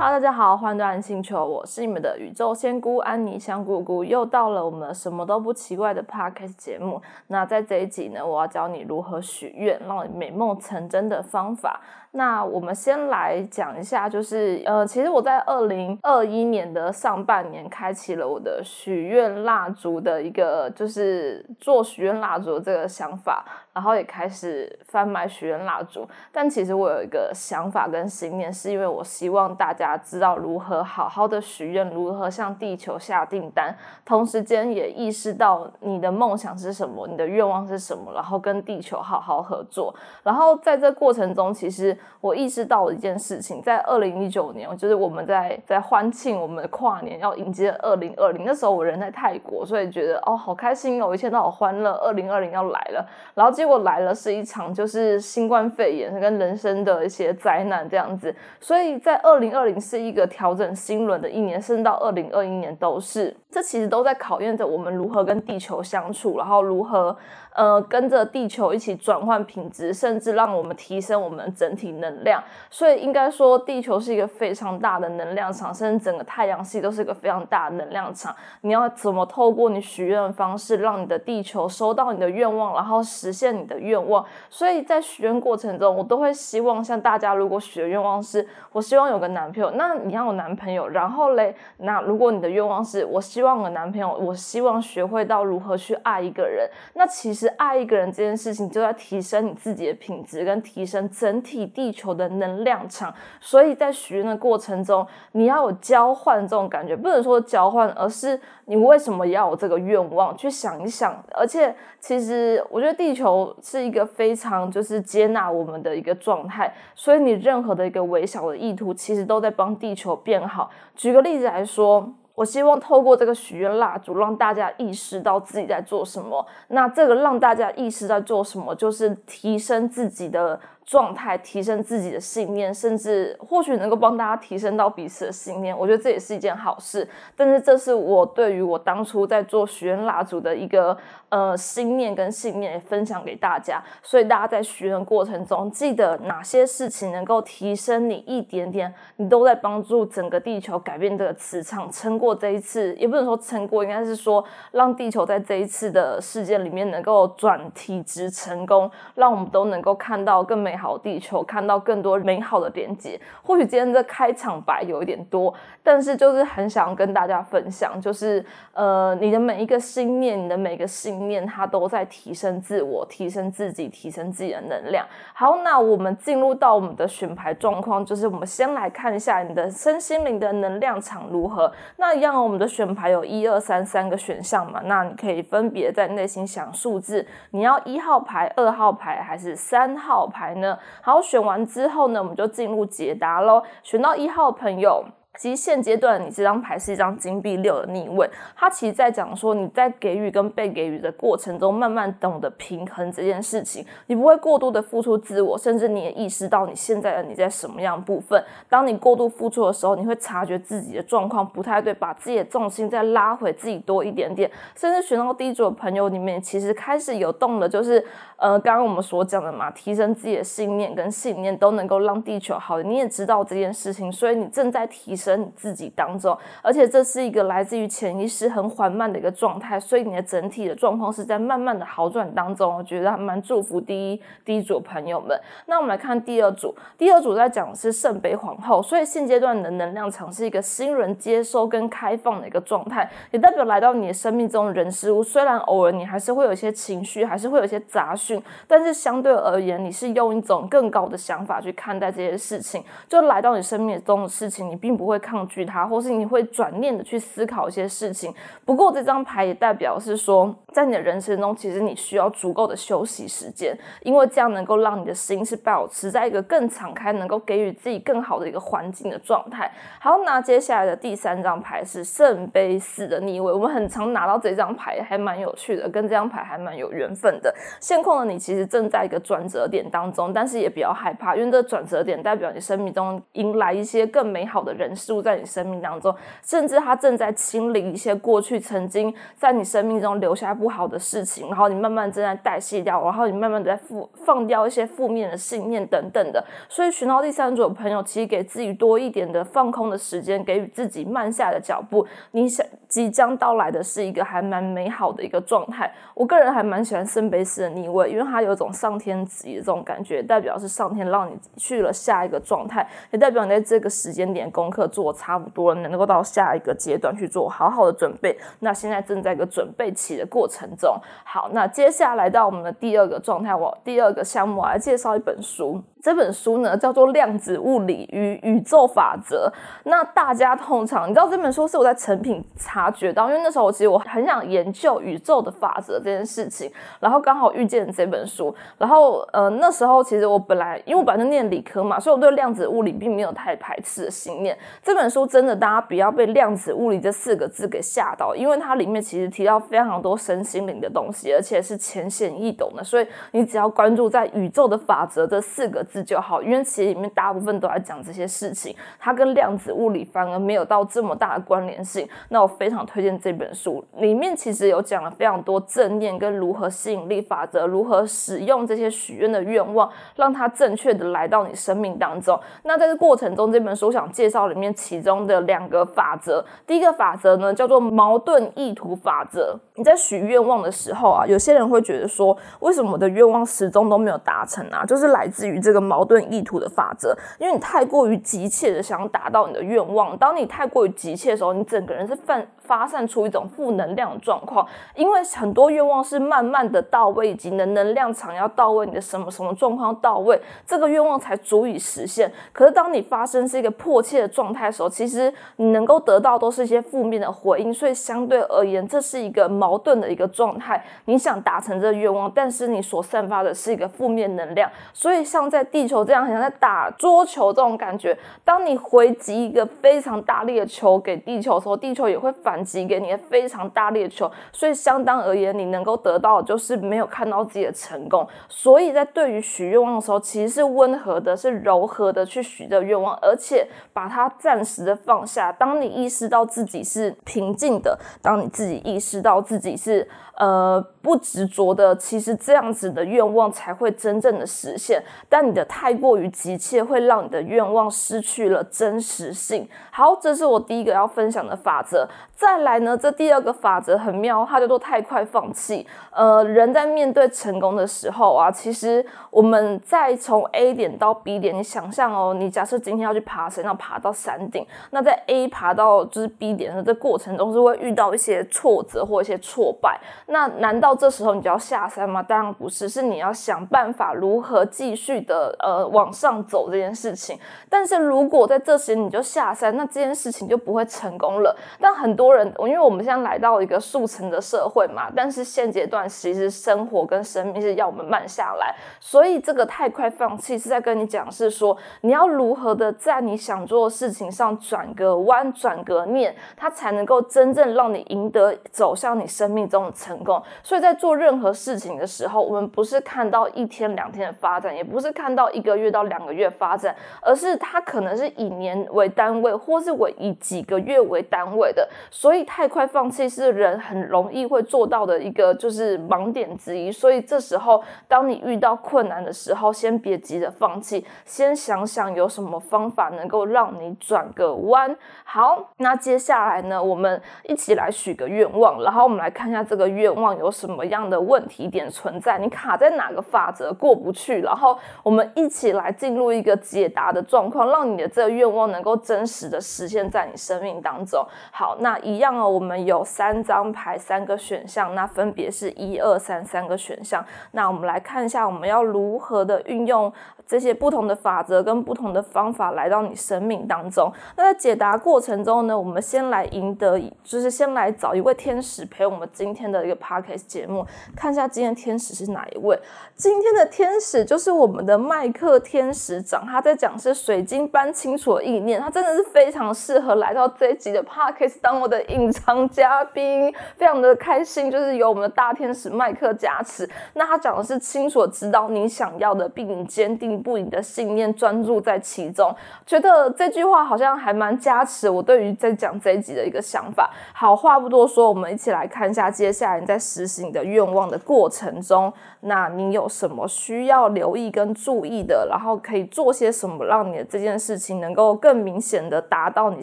Hello，大家好，欢迎来到星球，我是你们的宇宙仙姑安妮香姑姑。又到了我们什么都不奇怪的 Podcast 节目。那在这一集呢，我要教你如何许愿，让你美梦成真的方法。那我们先来讲一下，就是呃，其实我在二零二一年的上半年开启了我的许愿蜡烛的一个，就是做许愿蜡烛的这个想法，然后也开始贩卖许愿蜡烛。但其实我有一个想法跟信念，是因为我希望大家知道如何好好的许愿，如何向地球下订单，同时间也意识到你的梦想是什么，你的愿望是什么，然后跟地球好好合作。然后在这过程中，其实我意识到了一件事情，在二零一九年，就是我们在在欢庆我们的跨年，要迎接二零二零。那时候我人在泰国，所以觉得哦，好开心哦，一切都好欢乐，二零二零要来了。然后结果来了是一场就是新冠肺炎跟人生的一些灾难这样子。所以在二零二零是一个调整新轮的一年，甚至到二零二一年都是。这其实都在考验着我们如何跟地球相处，然后如何呃跟着地球一起转换品质，甚至让我们提升我们整体能量。所以应该说，地球是一个非常大的能量场，甚至整个太阳系都是一个非常大的能量场。你要怎么透过你许愿的方式，让你的地球收到你的愿望，然后实现你的愿望？所以在许愿过程中，我都会希望像大家，如果许的愿望是我希望有个男朋友，那你要有男朋友。然后嘞，那如果你的愿望是我希望有男朋友，我希望学会到如何去爱一个人。那其实爱一个人这件事情，就在提升你自己的品质，跟提升整体地球的能量场。所以在许愿的过程中，你要有交换这种感觉，不能说交换，而是你为什么要有这个愿望？去想一想。而且，其实我觉得地球是一个非常就是接纳我们的一个状态，所以你任何的一个微小的意图，其实都在帮地球变好。举个例子来说。我希望透过这个许愿蜡烛，让大家意识到自己在做什么。那这个让大家意识到做什么，就是提升自己的。状态提升自己的信念，甚至或许能够帮大家提升到彼此的信念，我觉得这也是一件好事。但是这是我对于我当初在做许愿蜡烛的一个呃心念跟信念分享给大家。所以大家在许愿过程中，记得哪些事情能够提升你一点点，你都在帮助整个地球改变这个磁场，撑过这一次，也不能说撑过，应该是说让地球在这一次的事件里面能够转体质成功，让我们都能够看到更美。好地球看到更多美好的连接。或许今天的开场白有一点多，但是就是很想跟大家分享，就是呃，你的每一个心念，你的每个信念，它都在提升自我，提升自己，提升自己的能量。好，那我们进入到我们的选牌状况，就是我们先来看一下你的身心灵的能量场如何。那一样，我们的选牌有一二三三个选项嘛？那你可以分别在内心想数字，你要一号牌、二号牌还是三号牌呢？好，选完之后呢，我们就进入解答喽。选到一号朋友。其实现阶段你这张牌是一张金币六的逆位，它其实在讲说你在给予跟被给予的过程中，慢慢懂得平衡这件事情，你不会过度的付出自我，甚至你也意识到你现在的你在什么样部分。当你过度付出的时候，你会察觉自己的状况不太对，把自己的重心再拉回自己多一点点，甚至选到第一组的朋友里面，其实开始有动的，就是呃刚刚我们所讲的嘛，提升自己的信念跟信念都能够让地球好。你也知道这件事情，所以你正在提升。跟你自己当中，而且这是一个来自于潜意识很缓慢的一个状态，所以你的整体的状况是在慢慢的好转当中。我觉得还蛮祝福第一第一组朋友们。那我们来看第二组，第二组在讲的是圣杯皇后，所以现阶段的能量场是一个新人接收跟开放的一个状态，也代表来到你的生命中人事物，虽然偶尔你还是会有一些情绪，还是会有一些杂讯，但是相对而言，你是用一种更高的想法去看待这些事情，就来到你生命中的事情，你并不会。抗拒它，或是你会转念的去思考一些事情。不过这张牌也代表是说，在你的人生中，其实你需要足够的休息时间，因为这样能够让你的心是保持在一个更敞开，能够给予自己更好的一个环境的状态。好，那接下来的第三张牌是圣杯四的逆位。我们很常拿到这张牌，还蛮有趣的，跟这张牌还蛮有缘分的。现况的你其实正在一个转折点当中，但是也比较害怕，因为这转折点代表你生命中迎来一些更美好的人生。事物在你生命当中，甚至他正在清理一些过去曾经在你生命中留下不好的事情，然后你慢慢正在代谢掉，然后你慢慢的在负放掉一些负面的信念等等的。所以，寻到第三组的朋友，其实给自己多一点的放空的时间，给予自己慢下的脚步，你想即将到来的是一个还蛮美好的一个状态。我个人还蛮喜欢圣杯四的逆位，因为它有一种上天旨意的这种感觉，代表是上天让你去了下一个状态，也代表你在这个时间点功课做差不多了，能够到下一个阶段去做好好的准备。那现在正在一个准备期的过程中。好，那接下来到我们的第二个状态，我第二个项目，我来介绍一本书。这本书呢叫做《量子物理与宇宙法则》。那大家通常你知道这本书是我在成品察觉到，因为那时候我其实我很想研究宇宙的法则这件事情，然后刚好遇见这本书。然后呃那时候其实我本来因为我本身念理科嘛，所以我对量子物理并没有太排斥的信念。这本书真的大家不要被量子物理这四个字给吓到，因为它里面其实提到非常多身心灵的东西，而且是浅显易懂的。所以你只要关注在宇宙的法则这四个字就好，因为其实里面大部分都在讲这些事情，它跟量子物理反而没有到这么大的关联性。那我非常推荐这本书，里面其实有讲了非常多正念跟如何吸引力法则，如何使用这些许愿的愿望，让它正确的来到你生命当中。那在这过程中，这本书想介绍里面其中的两个法则。第一个法则呢，叫做矛盾意图法则。你在许愿望的时候啊，有些人会觉得说，为什么我的愿望始终都没有达成啊？就是来自于这个矛盾意图的法则，因为你太过于急切的想达到你的愿望，当你太过于急切的时候，你整个人是犯发散出一种负能量的状况。因为很多愿望是慢慢的到位，以及你的能量场要到位，你的什么什么状况到位，这个愿望才足以实现。可是当你发生是一个迫切的状态的时候，其实你能够得到都是一些负面的回应，所以相对而言，这是一个矛盾的一个状态。你想达成这个愿望，但是你所散发的是一个负面能量，所以像在地球这样，很像在打桌球这种感觉。当你回击一个非常大力的球给地球的时候，地球也会反击给你非常大力的球。所以相当而言，你能够得到的就是没有看到自己的成功。所以在对于许愿望的时候，其实是温和的，是柔和的去许这愿望，而且把它暂时的放下。当你意识到自己是平静的，当你自己意识到自己是。呃，不执着的，其实这样子的愿望才会真正的实现。但你的太过于急切，会让你的愿望失去了真实性。好，这是我第一个要分享的法则。再再来呢，这第二个法则很妙，它叫做太快放弃。呃，人在面对成功的时候啊，其实我们在从 A 点到 B 点，你想象哦，你假设今天要去爬山，要爬到山顶，那在 A 爬到就是 B 点的这过程中，是会遇到一些挫折或一些挫败。那难道这时候你就要下山吗？当然不是，是你要想办法如何继续的呃往上走这件事情。但是如果在这时你就下山，那这件事情就不会成功了。但很多人，因为我们现在来到一个速成的社会嘛，但是现阶段其实生活跟生命是要我们慢下来，所以这个太快放弃是在跟你讲，是说你要如何的在你想做的事情上转个弯、转个念，它才能够真正让你赢得走向你生命中的成功。所以，在做任何事情的时候，我们不是看到一天两天的发展，也不是看到一个月到两个月发展，而是它可能是以年为单位，或是为以几个月为单位的。所以，太快放弃是人很容易会做到的一个就是盲点之一。所以，这时候当你遇到困难的时候，先别急着放弃，先想想有什么方法能够让你转个弯。好，那接下来呢，我们一起来许个愿望，然后我们来看一下这个。愿望有什么样的问题点存在？你卡在哪个法则过不去？然后我们一起来进入一个解答的状况，让你的这个愿望能够真实的实现在你生命当中。好，那一样哦，我们有三张牌，三个选项，那分别是一二三三个选项。那我们来看一下，我们要如何的运用。这些不同的法则跟不同的方法来到你生命当中。那在解答过程中呢，我们先来赢得，就是先来找一位天使陪我们今天的一个 podcast 节目，看一下今天天使是哪一位。今天的天使就是我们的麦克天使长，他在讲是水晶般清楚的意念，他真的是非常适合来到这一集的 podcast 当我的隐藏嘉宾，非常的开心，就是有我们的大天使麦克加持。那他讲的是清楚知道你想要的，并坚定不移的信念，专注在其中。觉得这句话好像还蛮加持我对于在讲这一集的一个想法。好话不多说，我们一起来看一下接下来你在实行你的愿望的过程中，那你有什么需要留意跟注意的？然后可以做些什么，让你的这件事情能够更明显的达到你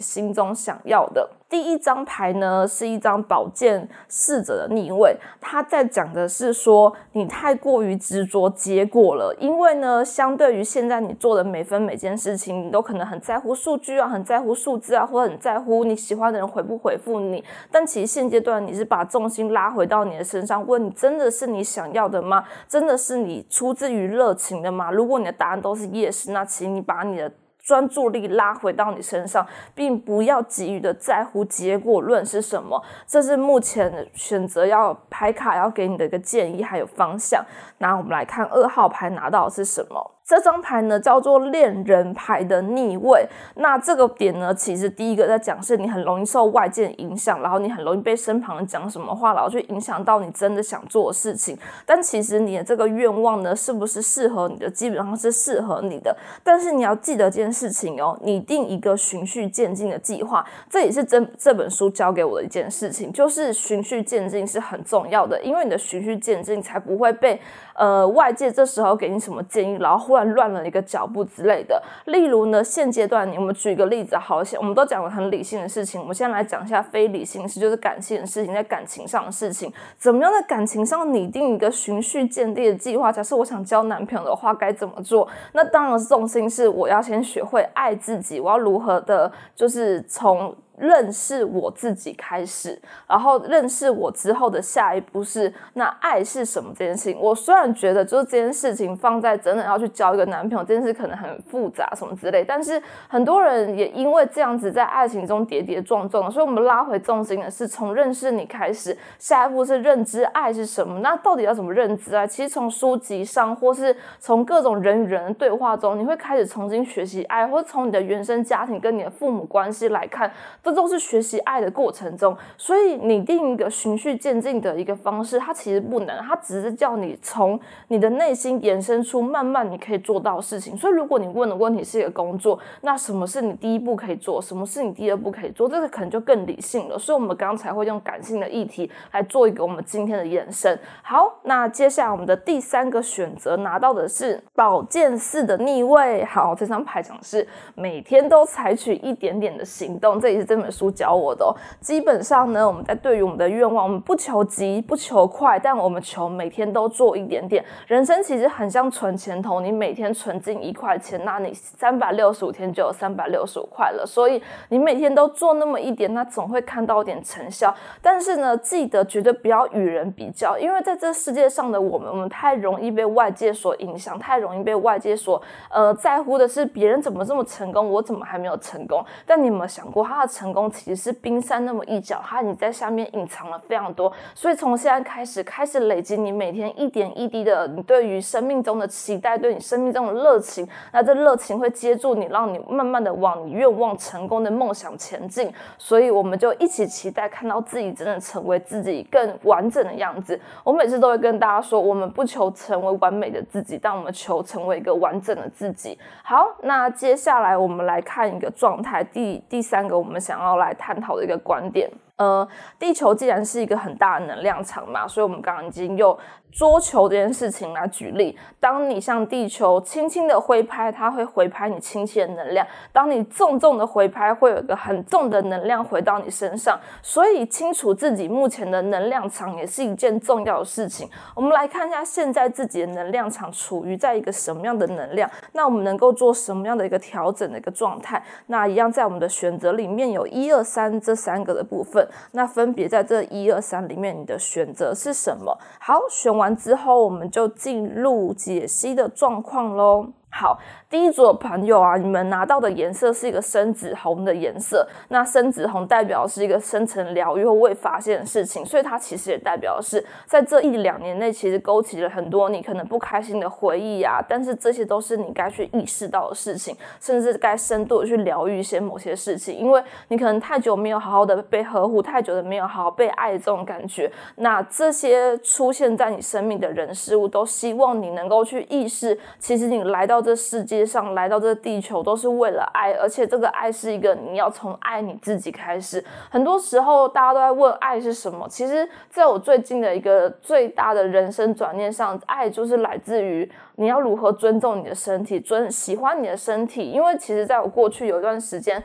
心中想要的。第一张牌呢，是一张宝剑侍者的逆位，他在讲的是说你太过于执着结果了，因为呢，相对于现在你做的每分每件事情，你都可能很在乎数据啊，很在乎数字啊，或者很在乎你喜欢的人回不回复你。但其实现阶段你是把重心拉回到你的身上，问你真的是你想要的吗？真的是你出自于热情的吗？如果你的答案都是 yes，那请你把你的。专注力拉回到你身上，并不要急于的在乎结果论是什么。这是目前选择要牌卡要给你的一个建议，还有方向。那我们来看二号牌拿到的是什么？这张牌呢叫做恋人牌的逆位，那这个点呢，其实第一个在讲是你很容易受外界影响，然后你很容易被身旁人讲什么话，然后去影响到你真的想做的事情。但其实你的这个愿望呢，是不是适合你的？基本上是适合你的。但是你要记得这件事情哦，拟定一个循序渐进的计划，这也是这这本书教给我的一件事情，就是循序渐进是很重要的，因为你的循序渐进才不会被呃外界这时候给你什么建议，然后。忽然乱了一个脚步之类的，例如呢，现阶段我们举一个例子，好像，我们都讲了很理性的事情，我们先来讲一下非理性事，就是感性的事情，在感情上的事情，怎么样在感情上拟定一个循序渐进的计划？假设我想交男朋友的话，该怎么做？那当然重心是我要先学会爱自己，我要如何的，就是从。认识我自己开始，然后认识我之后的下一步是那爱是什么这件事情。我虽然觉得就是这件事情放在真的要去交一个男朋友这件事可能很复杂什么之类，但是很多人也因为这样子在爱情中跌跌撞撞，所以我们拉回重心的是从认识你开始，下一步是认知爱是什么。那到底要怎么认知啊？其实从书籍上或是从各种人与人的对话中，你会开始重新学习爱，或从你的原生家庭跟你的父母关系来看。这都是学习爱的过程中，所以拟定一个循序渐进的一个方式，它其实不难，它只是叫你从你的内心延伸出慢慢你可以做到的事情。所以，如果你问的问题是一个工作，那什么是你第一步可以做？什么是你第二步可以做？这个可能就更理性了。所以，我们刚才会用感性的议题来做一个我们今天的延伸。好，那接下来我们的第三个选择拿到的是宝剑四的逆位。好，这张牌讲是每天都采取一点点的行动，这也是真。这本书教我的，基本上呢，我们在对于我们的愿望，我们不求急，不求快，但我们求每天都做一点点。人生其实很像存钱筒，你每天存进一块钱，那你三百六十五天就有三百六十五块了。所以你每天都做那么一点，那总会看到点成效。但是呢，记得绝对不要与人比较，因为在这世界上的我们，我们太容易被外界所影响，太容易被外界所呃在乎的是别人怎么这么成功，我怎么还没有成功？但你有没有想过他的成？成功其实是冰山那么一角，它你在下面隐藏了非常多，所以从现在开始，开始累积你每天一点一滴的你对于生命中的期待，对你生命中的热情，那这热情会接住你，让你慢慢的往你愿望成功的梦想前进。所以我们就一起期待看到自己真的成为自己更完整的样子。我每次都会跟大家说，我们不求成为完美的自己，但我们求成为一个完整的自己。好，那接下来我们来看一个状态，第第三个我们想。想要来探讨的一个观点。呃，地球既然是一个很大的能量场嘛，所以我们刚刚已经又桌球这件事情来举例。当你向地球轻轻的挥拍，它会回拍你轻轻的能量；当你重重的回拍，会有个很重的能量回到你身上。所以，清楚自己目前的能量场也是一件重要的事情。我们来看一下现在自己的能量场处于在一个什么样的能量，那我们能够做什么样的一个调整的一个状态？那一样在我们的选择里面有一二三这三个的部分。那分别在这一二三里面，你的选择是什么？好，选完之后，我们就进入解析的状况喽。好，第一组的朋友啊，你们拿到的颜色是一个深紫红的颜色。那深紫红代表是一个深层疗愈或未发现的事情，所以它其实也代表是在这一两年内，其实勾起了很多你可能不开心的回忆啊。但是这些都是你该去意识到的事情，甚至该深度的去疗愈一些某些事情，因为你可能太久没有好好的被呵护，太久的没有好好被爱这种感觉。那这些出现在你生命的人事物，都希望你能够去意识，其实你来到。这世界上来到这个地球都是为了爱，而且这个爱是一个你要从爱你自己开始。很多时候大家都在问爱是什么，其实在我最近的一个最大的人生转念上，爱就是来自于你要如何尊重你的身体，尊喜欢你的身体。因为其实在我过去有一段时间。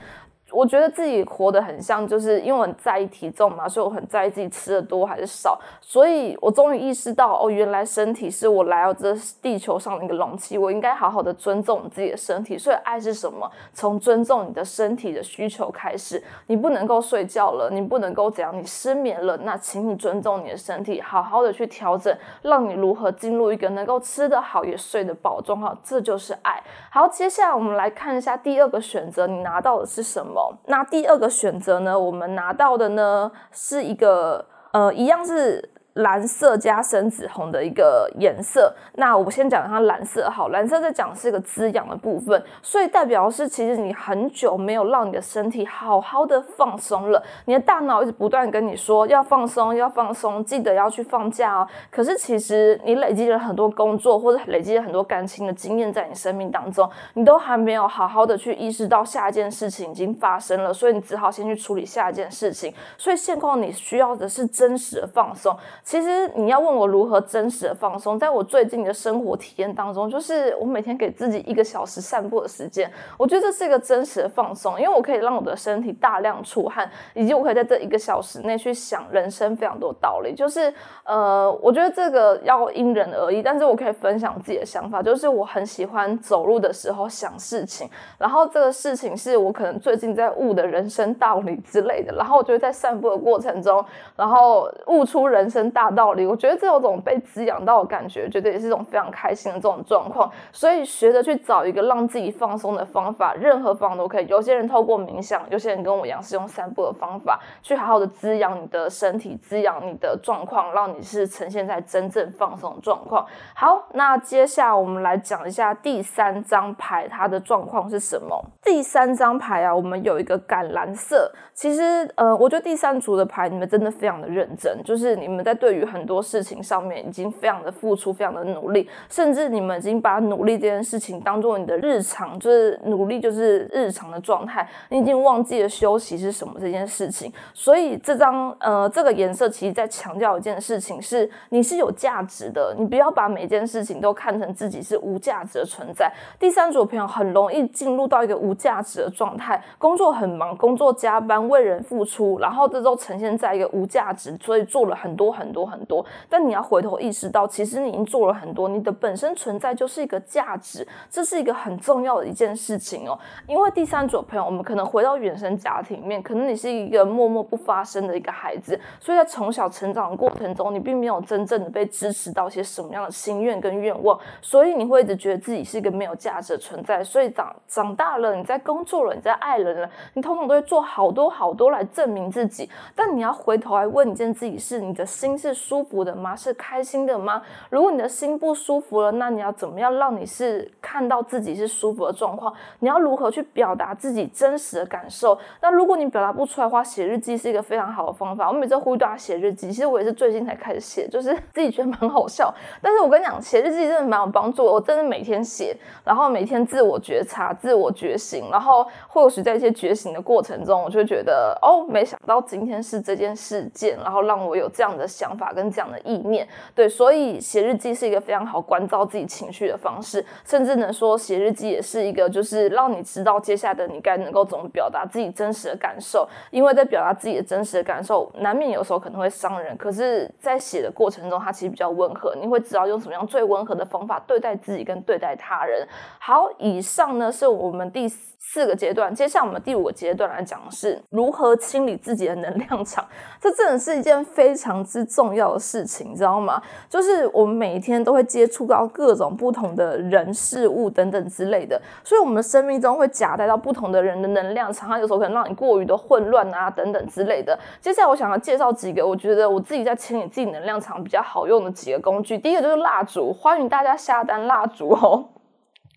我觉得自己活得很像，就是因为我很在意体重嘛，所以我很在意自己吃的多还是少。所以我终于意识到，哦，原来身体是我来到这地球上的一个容器，我应该好好的尊重自己的身体。所以爱是什么？从尊重你的身体的需求开始。你不能够睡觉了，你不能够怎样？你失眠了，那请你尊重你的身体，好好的去调整，让你如何进入一个能够吃得好也睡得饱状况。这就是爱。好，接下来我们来看一下第二个选择，你拿到的是什么？那第二个选择呢？我们拿到的呢是一个呃，一样是。蓝色加深紫红的一个颜色，那我先讲它蓝色好。蓝色在讲是一个滋养的部分，所以代表是其实你很久没有让你的身体好好的放松了，你的大脑一直不断跟你说要放松，要放松，记得要去放假哦。可是其实你累积了很多工作或者累积了很多感情的经验在你生命当中，你都还没有好好的去意识到下一件事情已经发生了，所以你只好先去处理下一件事情。所以现况你需要的是真实的放松。其实你要问我如何真实的放松，在我最近的生活体验当中，就是我每天给自己一个小时散步的时间，我觉得这是一个真实的放松，因为我可以让我的身体大量出汗，以及我可以在这一个小时内去想人生非常多道理。就是呃，我觉得这个要因人而异，但是我可以分享自己的想法，就是我很喜欢走路的时候想事情，然后这个事情是我可能最近在悟的人生道理之类的，然后我就会在散步的过程中，然后悟出人生。大道理，我觉得这种种被滋养到的感觉，觉得也是一种非常开心的这种状况。所以学着去找一个让自己放松的方法，任何方法都可以。有些人透过冥想，有些人跟我一样是用散步的方法，去好好的滋养你的身体，滋养你的状况，让你是呈现在真正放松的状况。好，那接下来我们来讲一下第三张牌，它的状况是什么？第三张牌啊，我们有一个橄榄色。其实，呃，我觉得第三组的牌，你们真的非常的认真，就是你们在。对于很多事情上面，已经非常的付出，非常的努力，甚至你们已经把努力这件事情当做你的日常，就是努力就是日常的状态，你已经忘记了休息是什么这件事情。所以这张呃这个颜色其实在强调一件事情，是你是有价值的，你不要把每件事情都看成自己是无价值的存在。第三组朋友很容易进入到一个无价值的状态，工作很忙，工作加班，为人付出，然后这都呈现在一个无价值，所以做了很多很。多很多，但你要回头意识到，其实你已经做了很多，你的本身存在就是一个价值，这是一个很重要的一件事情哦。因为第三组朋友，我们可能回到原生家庭里面，可能你是一个默默不发声的一个孩子，所以在从小成长的过程中，你并没有真正的被支持到一些什么样的心愿跟愿望，所以你会一直觉得自己是一个没有价值的存在。所以长长大了，你在工作了，你在爱人了，你通常都会做好多好多来证明自己。但你要回头来问一件自己是你的心。是舒服的吗？是开心的吗？如果你的心不舒服了，那你要怎么样让你是看到自己是舒服的状况？你要如何去表达自己真实的感受？那如果你表达不出来的话，写日记是一个非常好的方法。我每次呼吁大家写日记，其实我也是最近才开始写，就是 自己觉得蛮好笑。但是我跟你讲，写日记真的蛮有帮助。我真的每天写，然后每天自我觉察、自我觉醒，然后或许在一些觉醒的过程中，我就觉得哦，没想到今天是这件事件，然后让我有这样的想。想法跟这样的意念，对，所以写日记是一个非常好关照自己情绪的方式，甚至能说写日记也是一个，就是让你知道接下来的你该能够怎么表达自己真实的感受，因为在表达自己的真实的感受，难免有时候可能会伤人，可是，在写的过程中，它其实比较温和，你会知道用什么样最温和的方法对待自己跟对待他人。好，以上呢是我们第四个阶段，接下来我们第五个阶段来讲的是如何清理自己的能量场，这真的是一件非常之重。重要的事情，你知道吗？就是我们每一天都会接触到各种不同的人事物等等之类的，所以我们的生命中会夹带到不同的人的能量场，它有时候可能让你过于的混乱啊等等之类的。接下来我想要介绍几个我觉得我自己在清理自己能量场比较好用的几个工具。第一个就是蜡烛，欢迎大家下单蜡烛哦。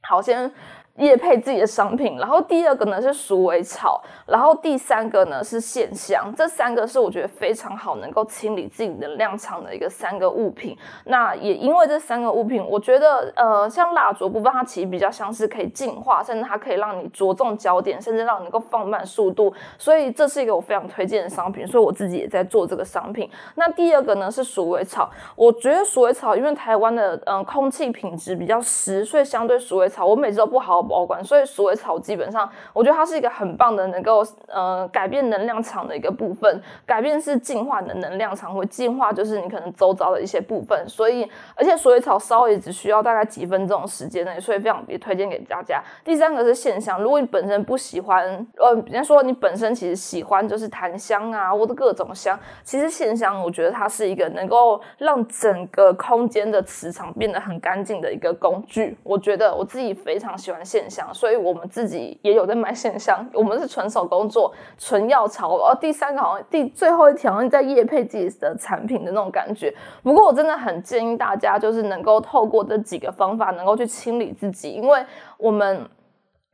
好，先。叶配自己的商品，然后第二个呢是鼠尾草，然后第三个呢是线香，这三个是我觉得非常好能够清理自己能量场的一个三个物品。那也因为这三个物品，我觉得呃像蜡烛部分，它其实比较像是可以净化，甚至它可以让你着重焦点，甚至让你能够放慢速度，所以这是一个我非常推荐的商品，所以我自己也在做这个商品。那第二个呢是鼠尾草，我觉得鼠尾草因为台湾的嗯空气品质比较湿，所以相对鼠尾草我每次都不好。保管，所以鼠尾草基本上，我觉得它是一个很棒的，能够呃改变能量场的一个部分。改变是净化你的能量场，会净化就是你可能周遭的一些部分。所以，而且鼠尾草烧也只需要大概几分钟时间内，所以非常也推荐给大家。第三个是线香，如果你本身不喜欢，呃，比方说你本身其实喜欢就是檀香啊，或者各种香，其实线香我觉得它是一个能够让整个空间的磁场变得很干净的一个工具。我觉得我自己非常喜欢。现象，所以我们自己也有在卖现象。我们是纯手工做，纯药草。哦，第三个好像第最后一条，你在夜配自己的产品的那种感觉。不过我真的很建议大家，就是能够透过这几个方法，能够去清理自己，因为我们。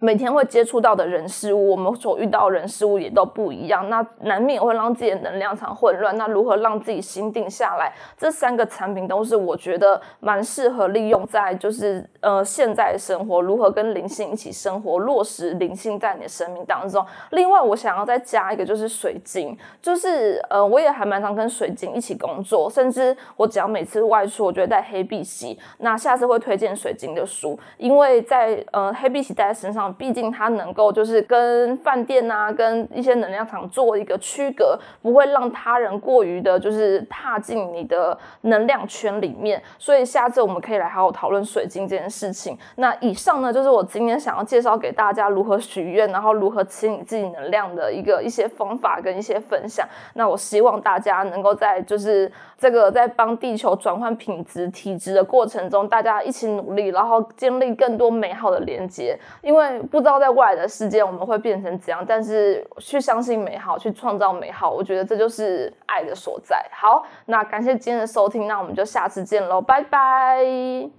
每天会接触到的人事物，我们所遇到人事物也都不一样，那难免会让自己的能量场混乱。那如何让自己心定下来？这三个产品都是我觉得蛮适合利用在就是呃现在生活，如何跟灵性一起生活，落实灵性在你的生命当中。另外，我想要再加一个就是水晶，就是呃我也还蛮常跟水晶一起工作，甚至我只要每次外出，我觉得带黑碧玺。那下次会推荐水晶的书，因为在呃黑碧玺带在身上。毕竟它能够就是跟饭店啊，跟一些能量场做一个区隔，不会让他人过于的，就是踏进你的能量圈里面。所以下次我们可以来好好讨论水晶这件事情。那以上呢，就是我今天想要介绍给大家如何许愿，然后如何清理自己能量的一个一些方法跟一些分享。那我希望大家能够在就是这个在帮地球转换品质体质的过程中，大家一起努力，然后建立更多美好的连接，因为。不知道在未来的世界我们会变成怎样，但是去相信美好，去创造美好，我觉得这就是爱的所在。好，那感谢今天的收听，那我们就下次见喽，拜拜。